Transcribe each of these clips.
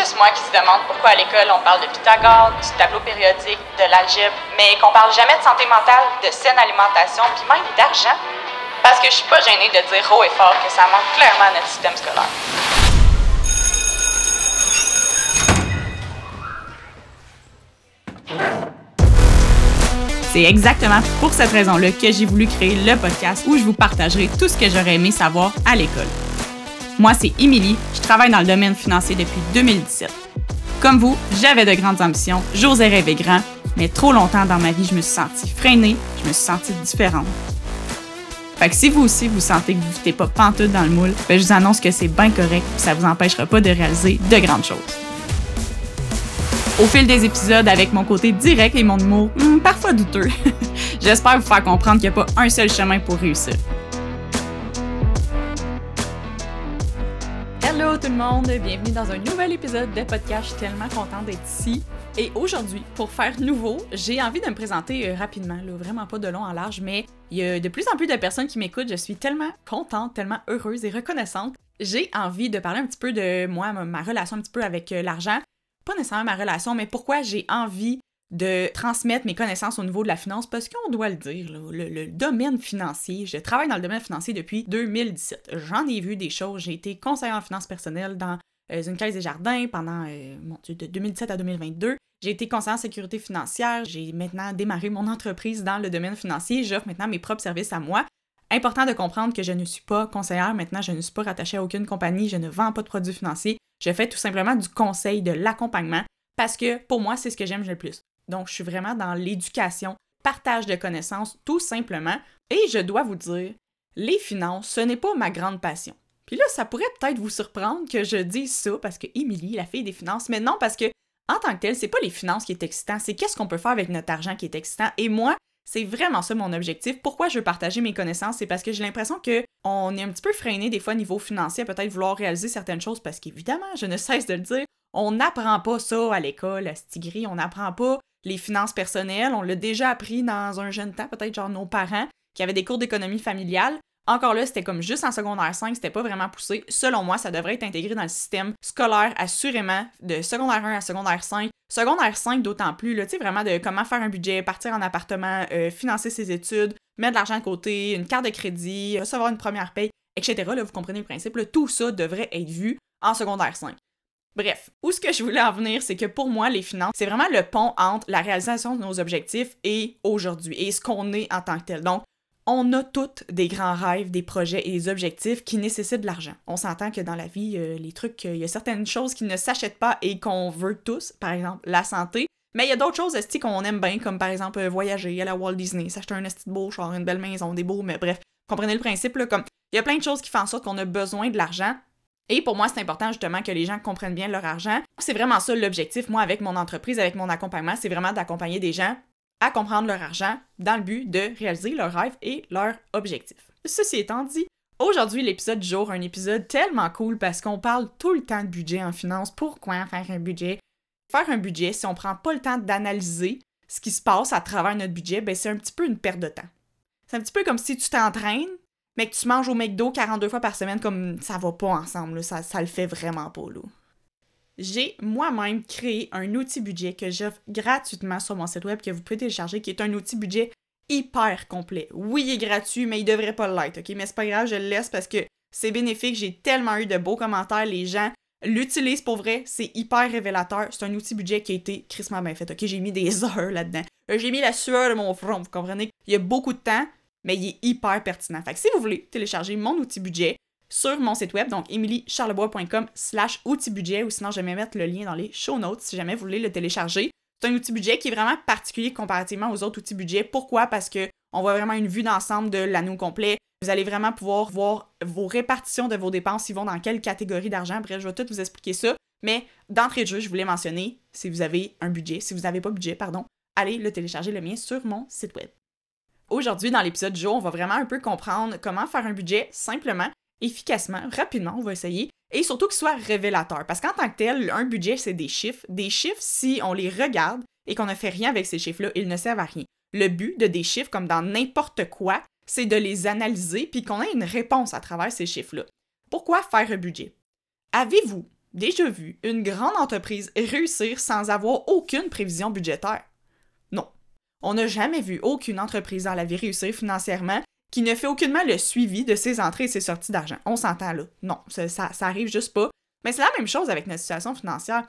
juste moi qui se demande pourquoi à l'école on parle de Pythagore, du tableau périodique, de l'algèbre, mais qu'on parle jamais de santé mentale, de saine alimentation, puis même d'argent. Parce que je suis pas gênée de dire haut et fort que ça manque clairement à notre système scolaire. C'est exactement pour cette raison-là que j'ai voulu créer le podcast où je vous partagerai tout ce que j'aurais aimé savoir à l'école. Moi, c'est Émilie, je travaille dans le domaine financier depuis 2017. Comme vous, j'avais de grandes ambitions, j'osais rêver grand, mais trop longtemps dans ma vie, je me suis sentie freinée, je me suis sentie différente. Fait que si vous aussi vous sentez que vous ne pas pantoute dans le moule, ben je vous annonce que c'est bien correct et ça vous empêchera pas de réaliser de grandes choses. Au fil des épisodes, avec mon côté direct et mon humour hmm, parfois douteux, j'espère vous faire comprendre qu'il n'y a pas un seul chemin pour réussir. Le monde, bienvenue dans un nouvel épisode de podcast. Je suis tellement contente d'être ici. Et aujourd'hui, pour faire nouveau, j'ai envie de me présenter euh, rapidement, vraiment pas de long en large, mais il y a de plus en plus de personnes qui m'écoutent. Je suis tellement contente, tellement heureuse et reconnaissante. J'ai envie de parler un petit peu de moi, ma relation un petit peu avec euh, l'argent, pas nécessairement ma relation, mais pourquoi j'ai envie de transmettre mes connaissances au niveau de la finance, parce qu'on doit le dire, le, domaine financier, je travaille dans le domaine financier depuis 2017. J'en ai vu des choses, j'ai été conseillère en finances personnelles dans euh, une caisse des jardins pendant, euh, mon Dieu, de 2017 à 2022. J'ai été conseillère en sécurité financière, j'ai maintenant démarré mon entreprise dans le domaine financier, j'offre maintenant mes propres services à moi. Important de comprendre que je ne suis pas conseillère, maintenant je ne suis pas rattachée à aucune compagnie, je ne vends pas de produits financiers, je fais tout simplement du conseil, de l'accompagnement, parce que pour moi, c'est ce que j'aime le plus. Donc, je suis vraiment dans l'éducation, partage de connaissances, tout simplement. Et je dois vous dire, les finances, ce n'est pas ma grande passion. Puis là, ça pourrait peut-être vous surprendre que je dise ça parce que Émilie, la fille des finances, mais non, parce que en tant que telle, c'est pas les finances qui est excitant, c'est qu'est-ce qu'on peut faire avec notre argent qui est excitant. Et moi, c'est vraiment ça mon objectif. Pourquoi je veux partager mes connaissances? C'est parce que j'ai l'impression que on est un petit peu freiné des fois au niveau financier à peut-être vouloir réaliser certaines choses parce qu'évidemment, je ne cesse de le dire, on n'apprend pas ça à l'école, à Stigri, on n'apprend pas les finances personnelles, on l'a déjà appris dans un jeune temps, peut-être genre nos parents qui avaient des cours d'économie familiale. Encore là, c'était comme juste en secondaire 5, c'était pas vraiment poussé. Selon moi, ça devrait être intégré dans le système scolaire assurément de secondaire 1 à secondaire 5. Secondaire 5 d'autant plus, tu sais, vraiment de comment faire un budget, partir en appartement, euh, financer ses études, mettre de l'argent de côté, une carte de crédit, recevoir une première paye, etc. Là, vous comprenez le principe, tout ça devrait être vu en secondaire 5. Bref, où ce que je voulais en venir, c'est que pour moi, les finances, c'est vraiment le pont entre la réalisation de nos objectifs et aujourd'hui, et ce qu'on est en tant que tel. Donc, on a toutes des grands rêves, des projets et des objectifs qui nécessitent de l'argent. On s'entend que dans la vie, euh, les trucs, il y a certaines choses qui ne s'achètent pas et qu'on veut tous, par exemple la santé. Mais il y a d'autres choses esti qu'on aime bien, comme par exemple euh, voyager, aller à Walt Disney, s'acheter un esti beau char, une belle maison, des beaux, mais bref, comprenez le principe, comme il y a plein de choses qui font en sorte qu'on a besoin de l'argent. Et pour moi, c'est important justement que les gens comprennent bien leur argent. C'est vraiment ça l'objectif, moi, avec mon entreprise, avec mon accompagnement, c'est vraiment d'accompagner des gens à comprendre leur argent dans le but de réaliser leurs rêves et leurs objectifs. Ceci étant dit, aujourd'hui, l'épisode du jour, un épisode tellement cool parce qu'on parle tout le temps de budget en finance. Pourquoi faire un budget? Faire un budget, si on prend pas le temps d'analyser ce qui se passe à travers notre budget, ben c'est un petit peu une perte de temps. C'est un petit peu comme si tu t'entraînes, mais que tu manges au McDo 42 fois par semaine, comme ça va pas ensemble, ça, le fait vraiment pas, j'ai moi-même créé un outil budget que j'offre gratuitement sur mon site web que vous pouvez télécharger, qui est un outil budget hyper complet. Oui, il est gratuit, mais il devrait pas l'être, ok? Mais c'est pas grave, je le laisse parce que c'est bénéfique. J'ai tellement eu de beaux commentaires. Les gens l'utilisent pour vrai. C'est hyper révélateur. C'est un outil budget qui a été crissement bien fait, ok? J'ai mis des heures là-dedans. J'ai mis la sueur de mon front, vous comprenez? Il y a beaucoup de temps, mais il est hyper pertinent. Fait que si vous voulez télécharger mon outil budget, sur mon site web, donc emilycharlebois.com slash outil budget, ou sinon je vais mettre le lien dans les show notes si jamais vous voulez le télécharger. C'est un outil budget qui est vraiment particulier comparativement aux autres outils budget. Pourquoi? Parce que on voit vraiment une vue d'ensemble de l'anneau complet. Vous allez vraiment pouvoir voir vos répartitions de vos dépenses, ils vont dans quelle catégorie d'argent. Bref, je vais tout vous expliquer ça. Mais d'entrée de jeu, je voulais mentionner, si vous avez un budget, si vous n'avez pas budget, pardon, allez le télécharger le mien sur mon site web. Aujourd'hui, dans l'épisode du jour, on va vraiment un peu comprendre comment faire un budget simplement efficacement, rapidement, on va essayer, et surtout qu'il soit révélateur. Parce qu'en tant que tel, un budget, c'est des chiffres. Des chiffres, si on les regarde et qu'on ne fait rien avec ces chiffres-là, ils ne servent à rien. Le but de des chiffres, comme dans n'importe quoi, c'est de les analyser puis qu'on ait une réponse à travers ces chiffres-là. Pourquoi faire un budget? Avez-vous déjà vu une grande entreprise réussir sans avoir aucune prévision budgétaire? On n'a jamais vu aucune entreprise dans la vie réussir financièrement qui ne fait aucunement le suivi de ses entrées et ses sorties d'argent. On s'entend là. Non, ça, ça, ça arrive juste pas. Mais c'est la même chose avec notre situation financière.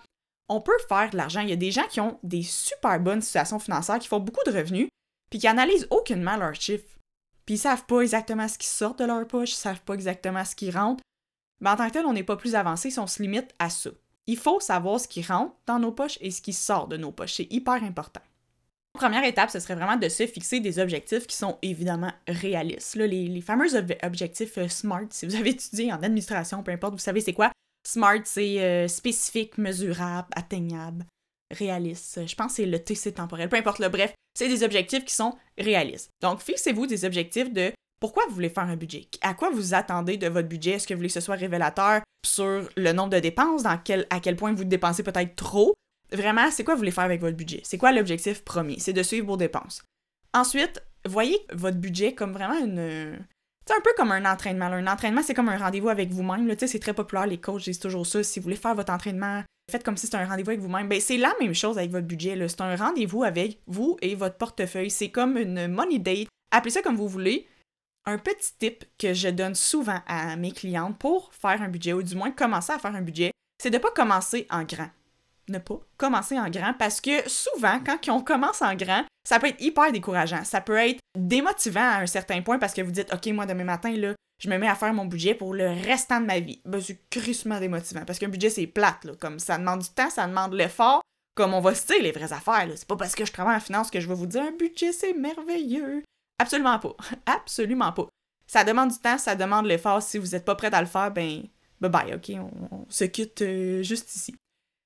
On peut faire de l'argent. Il y a des gens qui ont des super bonnes situations financières, qui font beaucoup de revenus, puis qui analysent aucunement leurs chiffres. Puis ils savent pas exactement ce qui sort de leur poche, ils savent pas exactement ce qui rentre. Mais en tant que tel, on n'est pas plus avancé si on se limite à ça. Il faut savoir ce qui rentre dans nos poches et ce qui sort de nos poches. C'est hyper important. Première étape, ce serait vraiment de se fixer des objectifs qui sont évidemment réalistes. les, fameux objectifs euh, SMART, si vous avez étudié en administration, peu importe, vous savez c'est quoi? SMART, c'est euh, spécifique, mesurable, atteignable, réaliste. Je pense que c'est le TC temporel, peu importe le bref, c'est des objectifs qui sont réalistes. Donc, fixez-vous des objectifs de pourquoi vous voulez faire un budget? À quoi vous attendez de votre budget? Est-ce que vous voulez que ce soit révélateur sur le nombre de dépenses, à quel point vous dépensez peut-être trop? Vraiment, c'est quoi vous voulez faire avec votre budget? C'est quoi l'objectif premier? C'est de suivre vos dépenses. Ensuite, voyez votre budget comme vraiment une. C'est un peu comme un entraînement. Un entraînement, c'est comme un rendez-vous avec vous-même. C'est très populaire, les coachs disent toujours ça. Si vous voulez faire votre entraînement, faites comme si c'était un rendez-vous avec vous-même. Ben, c'est la même chose avec votre budget. C'est un rendez-vous avec vous et votre portefeuille. C'est comme une money date. Appelez ça comme vous voulez. Un petit tip que je donne souvent à mes clientes pour faire un budget, ou du moins commencer à faire un budget, c'est de ne pas commencer en grand. Ne pas commencer en grand parce que souvent, quand on commence en grand, ça peut être hyper décourageant. Ça peut être démotivant à un certain point parce que vous dites, OK, moi, demain matin, là, je me mets à faire mon budget pour le restant de ma vie. Ben, c'est crissement démotivant parce qu'un budget, c'est plate. Là. Comme ça demande du temps, ça demande de l'effort. Comme on va dire les vraies affaires. C'est pas parce que je travaille en finance que je vais vous dire un budget, c'est merveilleux. Absolument pas. Absolument pas. Ça demande du temps, ça demande l'effort. Si vous n'êtes pas prêt à le faire, ben, bye bye, ok, on, se quitte euh, juste ici.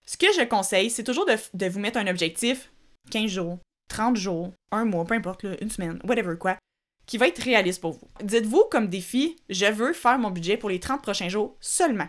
Ce que je conseille, c'est toujours de, vous mettre un objectif 15 jours, 30 jours, un mois, peu importe, une semaine, whatever quoi, qui va être réaliste pour vous. Dites-vous comme défi, je veux faire mon budget pour les 30 prochains jours seulement.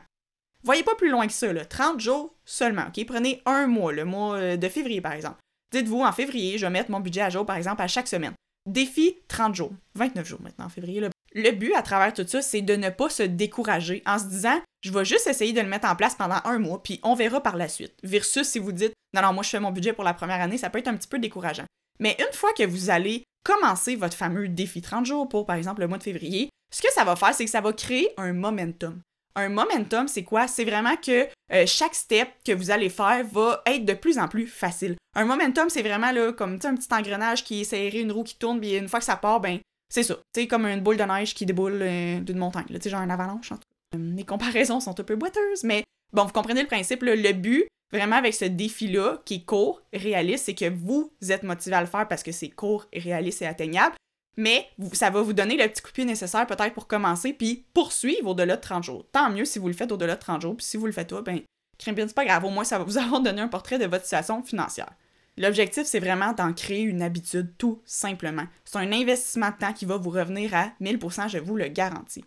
Voyez pas plus loin que ça, là. 30 jours seulement, ok? Prenez un mois, le mois euh, de février par exemple. Dites-vous, en février, je vais mettre mon budget à jour par exemple à chaque semaine. Défi 30 jours. 29 jours maintenant en février. Le but à travers tout ça, c'est de ne pas se décourager en se disant je vais juste essayer de le mettre en place pendant un mois, puis on verra par la suite. Versus si vous dites non, non, moi je fais mon budget pour la première année, ça peut être un petit peu décourageant. Mais une fois que vous allez commencer votre fameux défi 30 jours pour, par exemple, le mois de février, ce que ça va faire, c'est que ça va créer un momentum. Un momentum, c'est quoi? C'est vraiment que euh, chaque step que vous allez faire va être de plus en plus facile. Un momentum, c'est vraiment là, comme un petit engrenage qui est serré, une roue qui tourne, puis une fois que ça part, ben, c'est ça. C'est comme une boule de neige qui déboule euh, d'une montagne, sais, genre un avalanche. Tout Mes comparaisons sont un peu boiteuses, mais bon, vous comprenez le principe. le but, vraiment, avec ce défi-là, qui est court, réaliste, c'est que vous êtes motivé à le faire parce que c'est court, réaliste et atteignable mais ça va vous donner le petit coup de pied nécessaire peut-être pour commencer puis poursuivre au-delà de 30 jours. Tant mieux si vous le faites au-delà de 30 jours, puis si vous le faites pas, ben, c'est pas grave, au moins ça va vous avoir donné un portrait de votre situation financière. L'objectif, c'est vraiment d'en créer une habitude, tout simplement. C'est un investissement de temps qui va vous revenir à 1000%, je vous le garantis.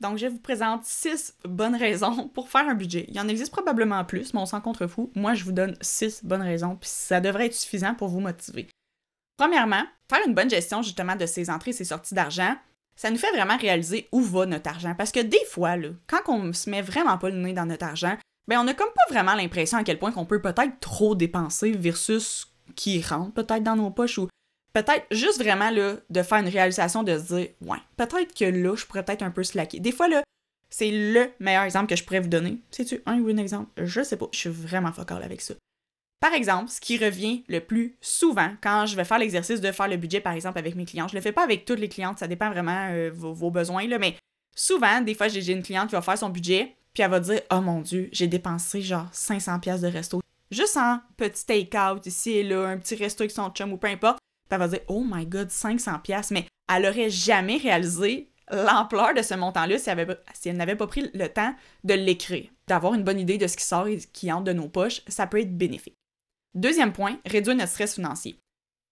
Donc, je vous présente 6 bonnes raisons pour faire un budget. Il y en existe probablement plus, mais on s'en contrefou. Moi, je vous donne 6 bonnes raisons, puis ça devrait être suffisant pour vous motiver. Premièrement, faire une bonne gestion justement de ses entrées et ses sorties d'argent, ça nous fait vraiment réaliser où va notre argent. Parce que des fois, là, quand on se met vraiment pas le nez dans notre argent, ben on n'a comme pas vraiment l'impression à quel point qu'on peut peut-être trop dépenser versus qui rentre peut-être dans nos poches ou peut-être juste vraiment là, de faire une réalisation de se dire ouais, peut-être que là, je pourrais peut-être un peu slacker. Des fois, là, c'est le meilleur exemple que je pourrais vous donner. C'est-tu un ou un exemple? Je sais pas. Je suis vraiment focal avec ça. Par exemple, ce qui revient le plus souvent quand je vais faire l'exercice de faire le budget, par exemple, avec mes clients, je le fais pas avec toutes les clientes, ça dépend vraiment euh, vos, besoins, là, mais souvent, des fois, j'ai une cliente qui va faire son budget, puis elle va dire Oh mon Dieu, j'ai dépensé genre 500$ pièces de resto. Juste en petit take-out ici et là, un petit resto avec son chum ou peu importe. Puis elle va dire Oh my god, 500$, mais elle aurait jamais réalisé l'ampleur de ce montant-là si elle, si elle n'avait pas pris le temps de l'écrire. D'avoir une bonne idée de ce qui sort et qui entre de nos poches, ça peut être bénéfique. Deuxième point, réduire notre stress financier.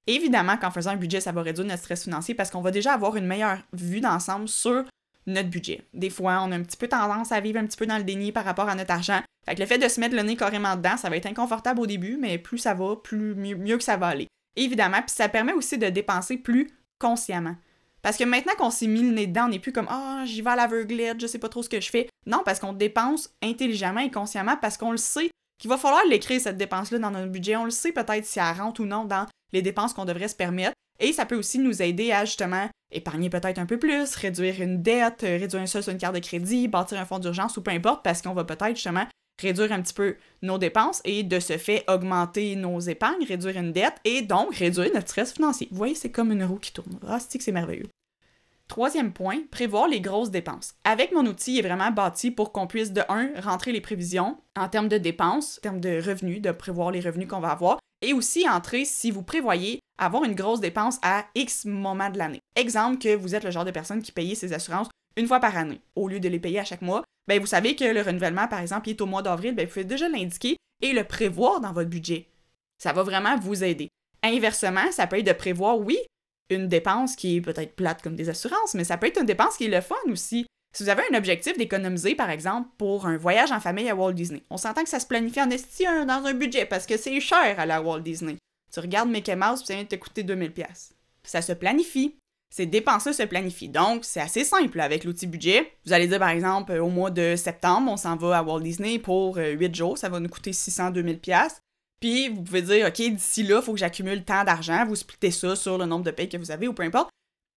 Évidemment qu'en faisant un budget, ça va réduire notre stress financier parce qu'on va déjà avoir une meilleure vue d'ensemble sur notre budget. Des fois, on a un petit peu tendance à vivre un petit peu dans le déni par rapport à notre argent. Fait que le fait de se mettre le nez carrément dedans, ça va être inconfortable au début, mais plus ça va, plus mieux, que ça va aller. Évidemment, puis ça permet aussi de dépenser plus consciemment. Parce que maintenant qu'on s'est mis le nez dedans, on n'est plus comme Ah, j'y vais à l'aveuglette, je sais pas trop ce que je fais. Non, parce qu'on dépense intelligemment et consciemment parce qu'on le sait qu'il va falloir l'écrire, cette dépense-là, dans notre budget. On le sait peut-être si elle rentre ou non dans les dépenses qu'on devrait se permettre. Et ça peut aussi nous aider à justement épargner peut-être un peu plus, réduire une dette, euh, réduire un seul sur une carte de crédit, bâtir un fonds d'urgence ou peu importe, parce qu'on va peut-être justement réduire un petit peu nos dépenses et de ce fait augmenter nos épargnes, réduire une dette et donc réduire notre stress financier. Vous voyez, c'est comme une roue qui tourne. Ah, c'est que c'est merveilleux. Troisième point, prévoir les grosses dépenses. Avec mon outil, il est vraiment bâti pour qu'on puisse, de un, rentrer les prévisions en termes de dépenses, en termes de revenus, de prévoir les revenus qu'on va avoir, et aussi entrer si vous prévoyez avoir une grosse dépense à X moment de l'année. Exemple que vous êtes le genre de personne qui paye ses assurances une fois par année, au lieu de les payer à chaque mois, ben vous savez que le renouvellement, par exemple, est au mois d'avril, ben vous pouvez déjà l'indiquer et le prévoir dans votre budget. Ça va vraiment vous aider. Inversement, ça peut être de prévoir, oui, une dépense qui est peut-être plate comme des assurances, mais ça peut être une dépense qui est le fun aussi. Si vous avez un objectif d'économiser, par exemple, pour un voyage en famille à Walt Disney, on s'entend que ça se planifie en esti dans un budget parce que c'est cher à la Walt Disney. Tu regardes Mickey Mouse, puis ça vient de te coûter 2000$. Ça se planifie. Ces dépenses-là se planifient. Donc, c'est assez simple avec l'outil budget. Vous allez dire, par exemple, au mois de septembre, on s'en va à Walt Disney pour 8 euh, jours. Ça va nous coûter 600, 2000$. Puis, vous pouvez dire, OK, d'ici là, il faut que j'accumule tant d'argent. Vous splittez ça sur le nombre de payes que vous avez ou peu importe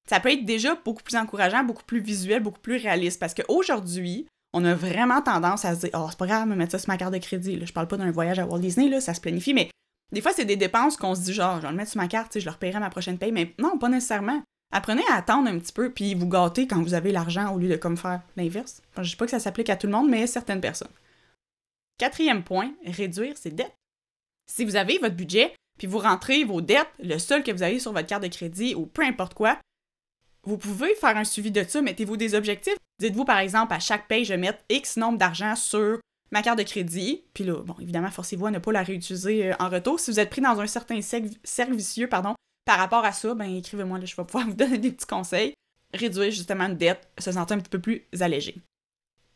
ça peut être déjà beaucoup plus encourageant, beaucoup plus visuel, beaucoup plus réaliste. Parce qu'aujourd'hui, on a vraiment tendance à se dire Oh, c'est pas grave, me mettre ça sur ma carte de crédit. Je parle pas d'un voyage à Walt Disney, là, ça se planifie, mais des fois, c'est des dépenses qu'on se dit genre, je vais le mettre sur ma carte, je leur paierai ma prochaine paye. Mais non, pas nécessairement. Apprenez à attendre un petit peu, puis vous gâter quand vous avez l'argent au lieu de comme faire l'inverse. je dis pas que ça s'applique à tout le monde, mais certaines personnes. Quatrième point, réduire ses dettes. Si vous avez votre budget, puis vous rentrez vos dettes, le seul que vous avez sur votre carte de crédit ou peu importe quoi, vous pouvez faire un suivi de ça, mettez-vous des objectifs. Dites-vous par exemple à chaque paye, je mettre X nombre d'argent sur ma carte de crédit. Puis là, bon, évidemment, forcez-vous à ne pas la réutiliser euh, en retour. Si vous êtes pris dans un certain cercle vicieux, pardon, par rapport à ça, ben écrivez-moi, je vais pouvoir vous donner des petits conseils. Réduire justement une dette, se sentir un petit peu plus allégé.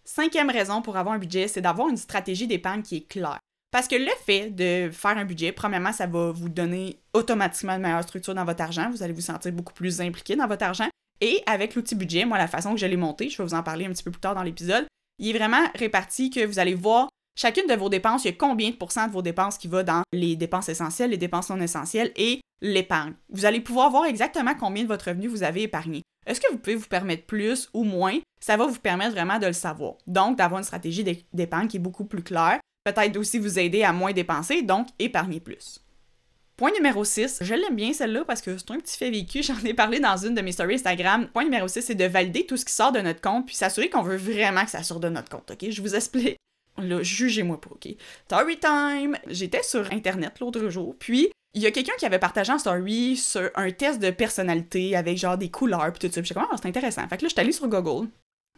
Cinquième raison pour avoir un budget, c'est d'avoir une stratégie d'épargne qui est claire. Parce que le fait de faire un budget, premièrement, ça va vous donner automatiquement une meilleure structure dans votre argent. Vous allez vous sentir beaucoup plus impliqué dans votre argent. Et avec l'outil budget, moi, la façon que je l'ai monté, je vais vous en parler un petit peu plus tard dans l'épisode, il est vraiment réparti que vous allez voir chacune de vos dépenses, il y a combien de pourcents de vos dépenses qui va dans les dépenses essentielles, les dépenses non essentielles et l'épargne. Vous allez pouvoir voir exactement combien de votre revenu vous avez épargné. Est-ce que vous pouvez vous permettre plus ou moins? Ça va vous permettre vraiment de le savoir. Donc, d'avoir une stratégie d'épargne qui est beaucoup plus claire peut-être aussi vous aider à moins dépenser, donc épargner plus. Point numéro 6, je l'aime bien celle-là parce que c'est un petit fait vécu, j'en ai parlé dans une de mes stories Instagram. Point numéro 6, c'est de valider tout ce qui sort de notre compte puis s'assurer qu'on veut vraiment que ça sorte de notre compte, ok? Je vous explique. Là, jugez-moi pas, ok? Story time! J'étais sur Internet l'autre jour, puis il y a quelqu'un qui avait partagé en story sur un test de personnalité avec genre des couleurs puis tout ça. J'étais comme, ah, c'est intéressant. Fait que là, j'étais allée sur Google,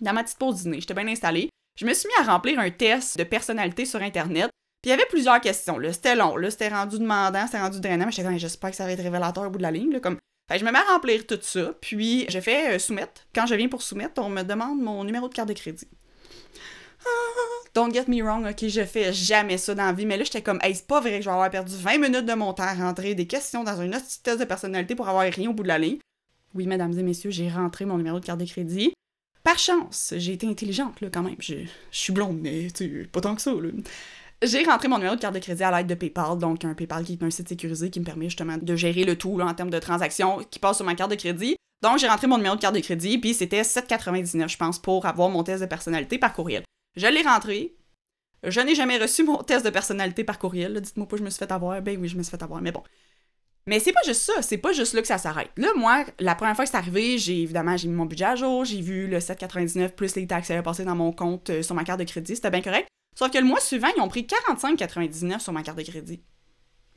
dans ma petite pause dîner, j'étais bien installée je me suis mis à remplir un test de personnalité sur Internet. Puis il y avait plusieurs questions. Là. C'était long, là. C'était rendu demandant, c'était rendu drainant. Mais j'étais comme, j'espère que ça va être révélateur au bout de la ligne. Là, comme... Je me mets à remplir tout ça. Puis je fais euh, soumettre. Quand je viens pour soumettre, on me demande mon numéro de carte de crédit. Ah, don't get me wrong, ok, je fais jamais ça dans la vie, mais là, j'étais comme, c'est pas vrai que je vais avoir perdu 20 minutes de mon temps à rentrer des questions dans un autre test de personnalité pour avoir rien au bout de la ligne. Oui, mesdames et messieurs, j'ai rentré mon numéro de carte de crédit. Par chance, j'ai été intelligente là, quand même. Je, suis blonde, mais tu pas tant que ça. Là. J'ai rentré mon numéro de carte de crédit à l'aide de PayPal, donc un PayPal qui est un site sécurisé qui me permet justement de gérer le tout là, en termes de transactions qui passent sur ma carte de crédit. Donc j'ai rentré mon numéro de carte de crédit, puis c'était 7,99 je pense pour avoir mon test de personnalité par courriel. Je l'ai rentré. Je n'ai jamais reçu mon test de personnalité par courriel. Dites-moi pas je me suis fait avoir. Ben oui, je me suis fait avoir, mais bon. Mais c'est pas juste ça, c'est pas juste là que ça s'arrête. Là, moi, la première fois que c'est arrivé, j'ai évidemment j'ai mis mon budget à jour, j'ai vu le 7,99 plus les taxes qui avaient passé dans mon compte euh, sur ma carte de crédit, c'était bien correct. Sauf que le mois suivant, ils ont pris 45,99 sur ma carte de crédit.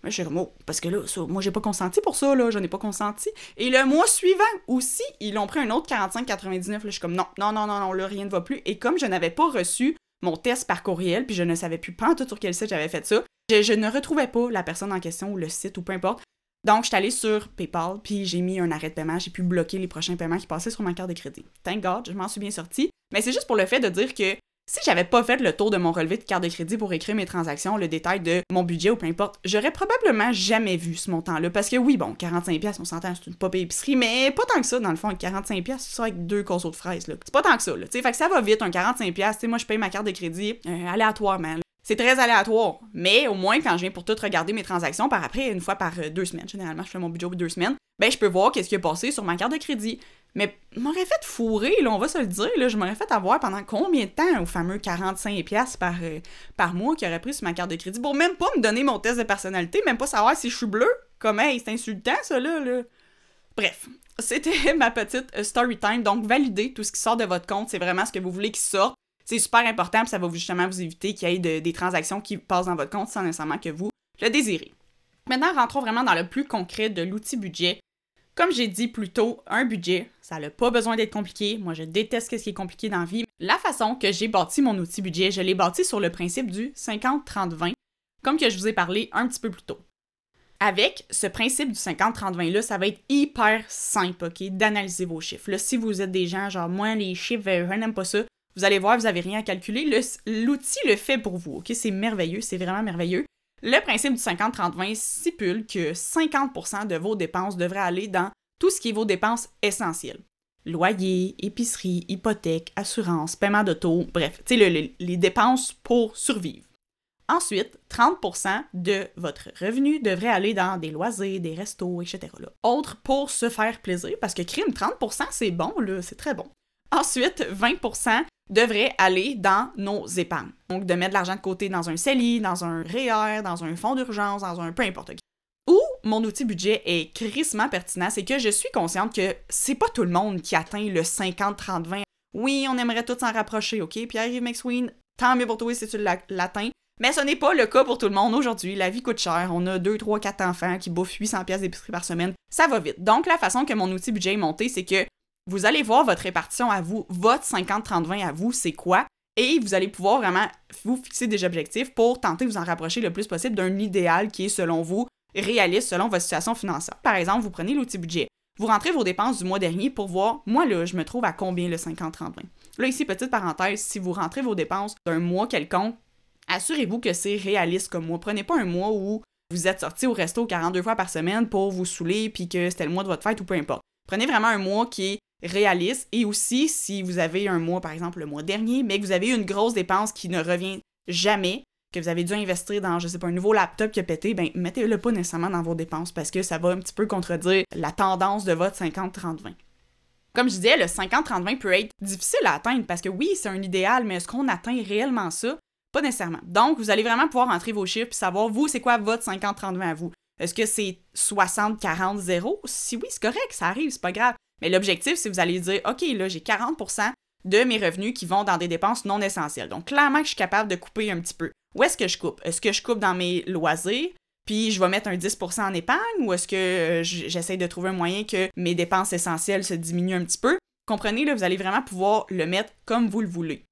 Moi, je suis comme, oh, parce que là, moi, j'ai pas consenti pour ça, là, j'en ai pas consenti. Et le mois suivant aussi, ils ont pris un autre 45,99. Là, je suis comme, non, non, non, non, non, là, rien ne va plus. Et comme je n'avais pas reçu mon test par courriel, puis je ne savais plus pas tout sur quel site j'avais fait ça, je, je, ne retrouvais pas la personne en question ou le site ou peu importe. Donc, je suis allée sur PayPal, puis j'ai mis un arrêt de paiement. J'ai pu bloquer les prochains paiements qui passaient sur ma carte de crédit. Thank God, je m'en suis bien sortie. Mais c'est juste pour le fait de dire que Si j'avais pas fait le tour de mon relevé de carte de crédit pour écrire mes transactions, le détail de mon budget ou peu importe, j'aurais probablement jamais vu ce montant-là. Parce que oui, bon, 45$, on s'entend, c'est une pop épicerie, mais pas tant que ça, dans le fond, 45$, c'est ça avec deux consos de fraises, là. C'est pas tant que ça, là. sais, fait que ça va vite, un 45$, tu sais, moi, je paye ma carte de crédit euh, aléatoirement. C'est très aléatoire, mais au moins quand je viens pour tout regarder mes transactions, par après, une fois par euh, deux semaines, généralement je fais mon budget de deux semaines, ben je peux voir qu'est-ce qui est passé sur ma carte de crédit. Mais m'aurait fait fourrer, là, on va se le dire, là, je m'aurais fait avoir pendant combien de temps au fameux 45$ par, euh, par mois qui aurait pris sur ma carte de crédit pour même pas me donner mon test de personnalité, même pas savoir si je suis bleu? Comme, hey, c'est insultant, ça, là, là. Bref, c'était ma petite euh, story time. Donc, valider tout ce qui sort de votre compte, c'est vraiment ce que vous voulez qu'il sorte. C'est super important, puis ça va justement vous éviter qu'il y ait des transactions qui passent dans votre compte sans nécessairement que vous le désirez. Maintenant, rentrons vraiment dans le plus concret de l'outil budget. Comme j'ai dit plus tôt, un budget, ça n'a pas besoin d'être compliqué. Moi, je déteste ce qui est compliqué dans la vie. La façon que j'ai bâti mon outil budget, je l'ai bâti sur le principe du 50-30-20, comme que je vous ai parlé un petit peu plus tôt. Avec ce principe du 50-30-20 là, ça va être hyper simple, OK, d'analyser vos chiffres. Là, si vous êtes des gens genre moi les chiffres, euh, je n'aime pas ça, vous allez voir, vous n'avez rien à calculer. L'outil le, fait pour vous, OK? C'est merveilleux, c'est vraiment merveilleux. Le principe du 50-30-20 stipule que 50% de vos dépenses devraient aller dans tout ce qui est vos dépenses essentielles. Loyer, épicerie, hypothèque, assurance, paiement d'auto, bref, tu sais, les dépenses pour survivre. Ensuite, 30% de votre revenu devrait aller dans des loisirs, des restos, etc. Autre pour se faire plaisir, parce que crime, 30%, c'est bon, c'est très bon. Ensuite, 20% devrait aller dans nos épargnes. Donc, de mettre l'argent de côté dans un CELI, dans un REER, dans un fonds d'urgence, dans un peu importe. Où mon outil budget est crissement pertinent, c'est que je suis consciente que c'est pas tout le monde qui atteint le 50-30-20. Oui, on aimerait tous s'en rapprocher, OK? Pierre-Yves McSween, tant mieux pour toi si tu l'atteins. Mais ce n'est pas le cas pour tout le monde aujourd'hui. La vie coûte cher. On a 2, 3, 4 enfants qui bouffent 800 pièces d'épicerie par semaine. Ça va vite. Donc, la façon que mon outil budget est monté, c'est que vous allez voir votre répartition à vous, votre 50-30-20 à vous, c'est quoi, et vous allez pouvoir vraiment vous fixer des objectifs pour tenter de vous en rapprocher le plus possible d'un idéal qui est, selon vous, réaliste selon votre situation financière. Par exemple, vous prenez l'outil budget, vous rentrez vos dépenses du mois dernier pour voir, moi là, je me trouve à combien le 50-30-20. Là, ici, petite parenthèse, si vous rentrez vos dépenses d'un mois quelconque, assurez-vous que c'est réaliste comme mois. Prenez pas un mois où vous êtes sorti au resto 42 fois par semaine pour vous saouler puis que c'était le mois de votre fête ou peu importe. Prenez vraiment un mois qui est réaliste et aussi si vous avez un mois, par exemple le mois dernier, mais que vous avez une grosse dépense qui ne revient jamais, que vous avez dû investir dans, je sais pas, un nouveau laptop qui a pété, ben mettez-le pas nécessairement dans vos dépenses parce que ça va un petit peu contredire la tendance de votre 50-30-20. Comme je disais, le 50-30-20 peut être difficile à atteindre parce que oui, c'est un idéal, mais est-ce qu'on atteint réellement ça? Pas nécessairement. Donc, vous allez vraiment pouvoir entrer vos chiffres et savoir, vous, c'est quoi votre 50-30-20 à vous. Est-ce que c'est 60-40-0? Si oui, c'est correct, ça arrive, c'est pas grave. Mais l'objectif, c'est vous allez dire, OK, là, j'ai 40% de mes revenus qui vont dans des dépenses non essentielles. Donc, clairement je suis capable de couper un petit peu. Où est-ce que je coupe? Est-ce que je coupe dans mes loisirs? Puis je vais mettre un 10% en épargne ou est-ce que euh, j'essaie de trouver un moyen que mes dépenses essentielles se diminuent un petit peu? Comprenez, là, vous allez vraiment pouvoir le mettre comme vous le voulez.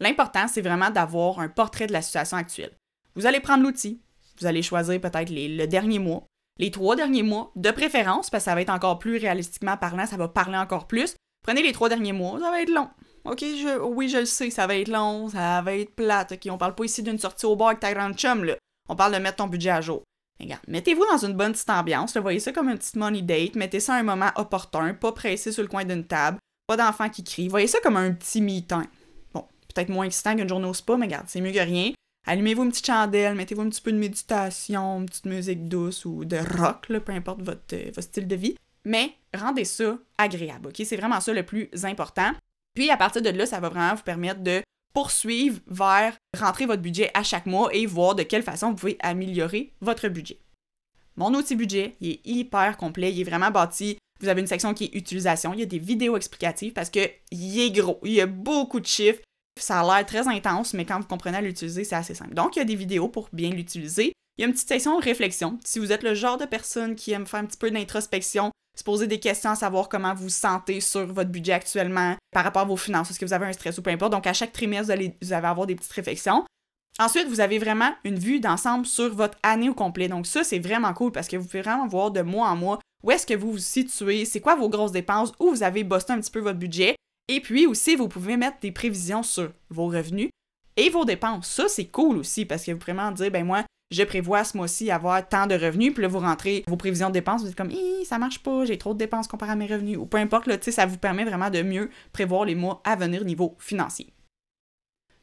L'important, c'est vraiment d'avoir un portrait de la situation actuelle. Vous allez prendre l'outil, vous allez choisir peut-être le dernier mois, les trois derniers mois, de préférence, parce que ça va être encore plus réalistiquement parlant, ça va parler encore plus. Prenez les trois derniers mois, ça va être long. Ok, je, oui, je le sais, ça va être long, ça va être plate. Ok, on parle pas ici d'une sortie au bar avec ta grande chum, là. On parle de mettre ton budget à jour. Regarde, mettez-vous dans une bonne petite ambiance, voyez ça comme un petit money date, mettez ça à un moment opportun, pas pressé sur le coin d'une table, pas d'enfants qui crient, voyez ça comme un petit me-time. Bon, peut-être moins excitant qu'une journée au spa, mais regarde, c'est mieux que rien. Allumez-vous une petite chandelle, mettez-vous un petit peu de méditation, une petite musique douce ou de rock, peu importe euh, votre, style de vie. Mais rendez ça agréable, OK? C'est vraiment ça le plus important. Puis à partir de là, ça va vraiment vous permettre de poursuivre vers rentrer votre budget à chaque mois et voir de quelle façon vous pouvez améliorer votre budget. Mon outil budget, il est hyper complet, il est vraiment bâti. Vous avez une section qui est utilisation, il y a des vidéos explicatives parce que il est gros, il y a beaucoup de chiffres, ça a l'air très intense, mais quand vous comprenez à l'utiliser, c'est assez simple. Donc, il y a des vidéos pour bien l'utiliser. Il y a une petite section de réflexion. Si vous êtes le genre de personne qui aime faire un petit peu d'introspection, se poser des questions à savoir comment vous vous sentez sur votre budget actuellement par rapport à vos finances, est-ce que vous avez un stress ou peu importe. Donc, à chaque trimestre, vous allez, vous allez avoir des petites réflexions. Ensuite, vous avez vraiment une vue d'ensemble sur votre année au complet. Donc, ça, c'est vraiment cool parce que vous pouvez vraiment voir de mois en mois où est-ce que vous vous situez, c'est quoi vos grosses dépenses, où vous avez bossé un petit peu votre budget Et puis aussi, vous pouvez mettre des prévisions sur vos revenus et vos dépenses. Ça, c'est cool aussi parce que vous pouvez vraiment dire, ben moi, je prévois ce mois-ci avoir tant de revenus, puis là, vous rentrez vos prévisions de dépenses, vous êtes comme, ça marche pas, j'ai trop de dépenses comparé à mes revenus, ou peu importe, là, ça vous permet vraiment de mieux prévoir les mois à venir niveau financier.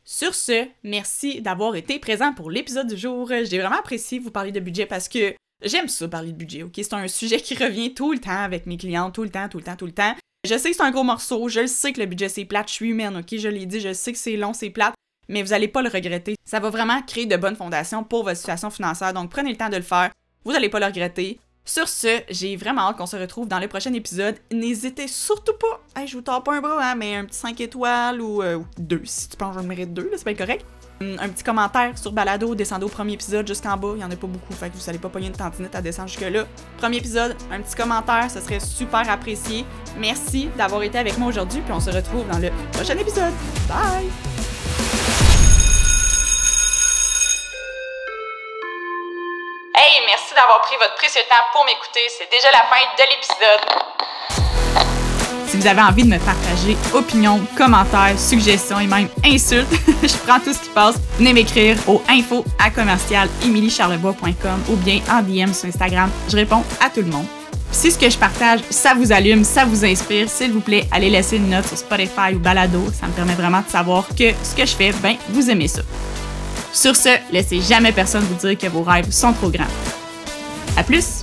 Sur ce, merci d'avoir été présent pour l'épisode du jour. J'ai vraiment apprécié vous parler de budget parce que j'aime ça parler de budget, ok? C'est un sujet qui revient tout le temps avec mes clients, tout le temps, tout le temps, tout le temps. Je sais que c'est un gros morceau, je le sais que le budget c'est plate, je suis humaine, ok? Je l'ai dit, je sais que c'est long, c'est plate, mais vous n'allez pas le regretter. Ça va vraiment créer de bonnes fondations pour votre situation financière, donc prenez le temps de le faire. Vous n'allez pas le regretter. Sur ce, j'ai vraiment hâte qu'on se retrouve dans le prochain épisode. N'hésitez surtout pas, hey, je vous tape pas un bras, hein, mais un petit 5 étoiles ou 2, euh, si tu penses que je mérite 2, c'est pas correct. Hum, un petit commentaire sur Balado, descendez au premier épisode jusqu'en bas, il y en a pas beaucoup, fait que vous allez pas pogner une tantinette à descendre jusque-là. Premier épisode, un petit commentaire, ce serait super apprécié. Merci d'avoir été avec moi aujourd'hui, puis on se retrouve dans le prochain épisode. Bye! Hey, merci d'avoir pris votre précieux temps pour m'écouter. C'est déjà la fin de l'épisode. Si vous avez envie de me partager opinions, commentaires, suggestions et même insultes, je prends tout ce qui passe. Venez m'écrire au info à commercial ou bien en DM sur Instagram. Je réponds à tout le monde. Si ce que je partage, ça vous allume, ça vous inspire, s'il vous plaît, allez laisser une note sur Spotify ou Balado. Ça me permet vraiment de savoir que ce que je fais, ben, vous aimez ça. Sur ce, laissez jamais personne vous dire que vos rêves sont trop grands. À plus!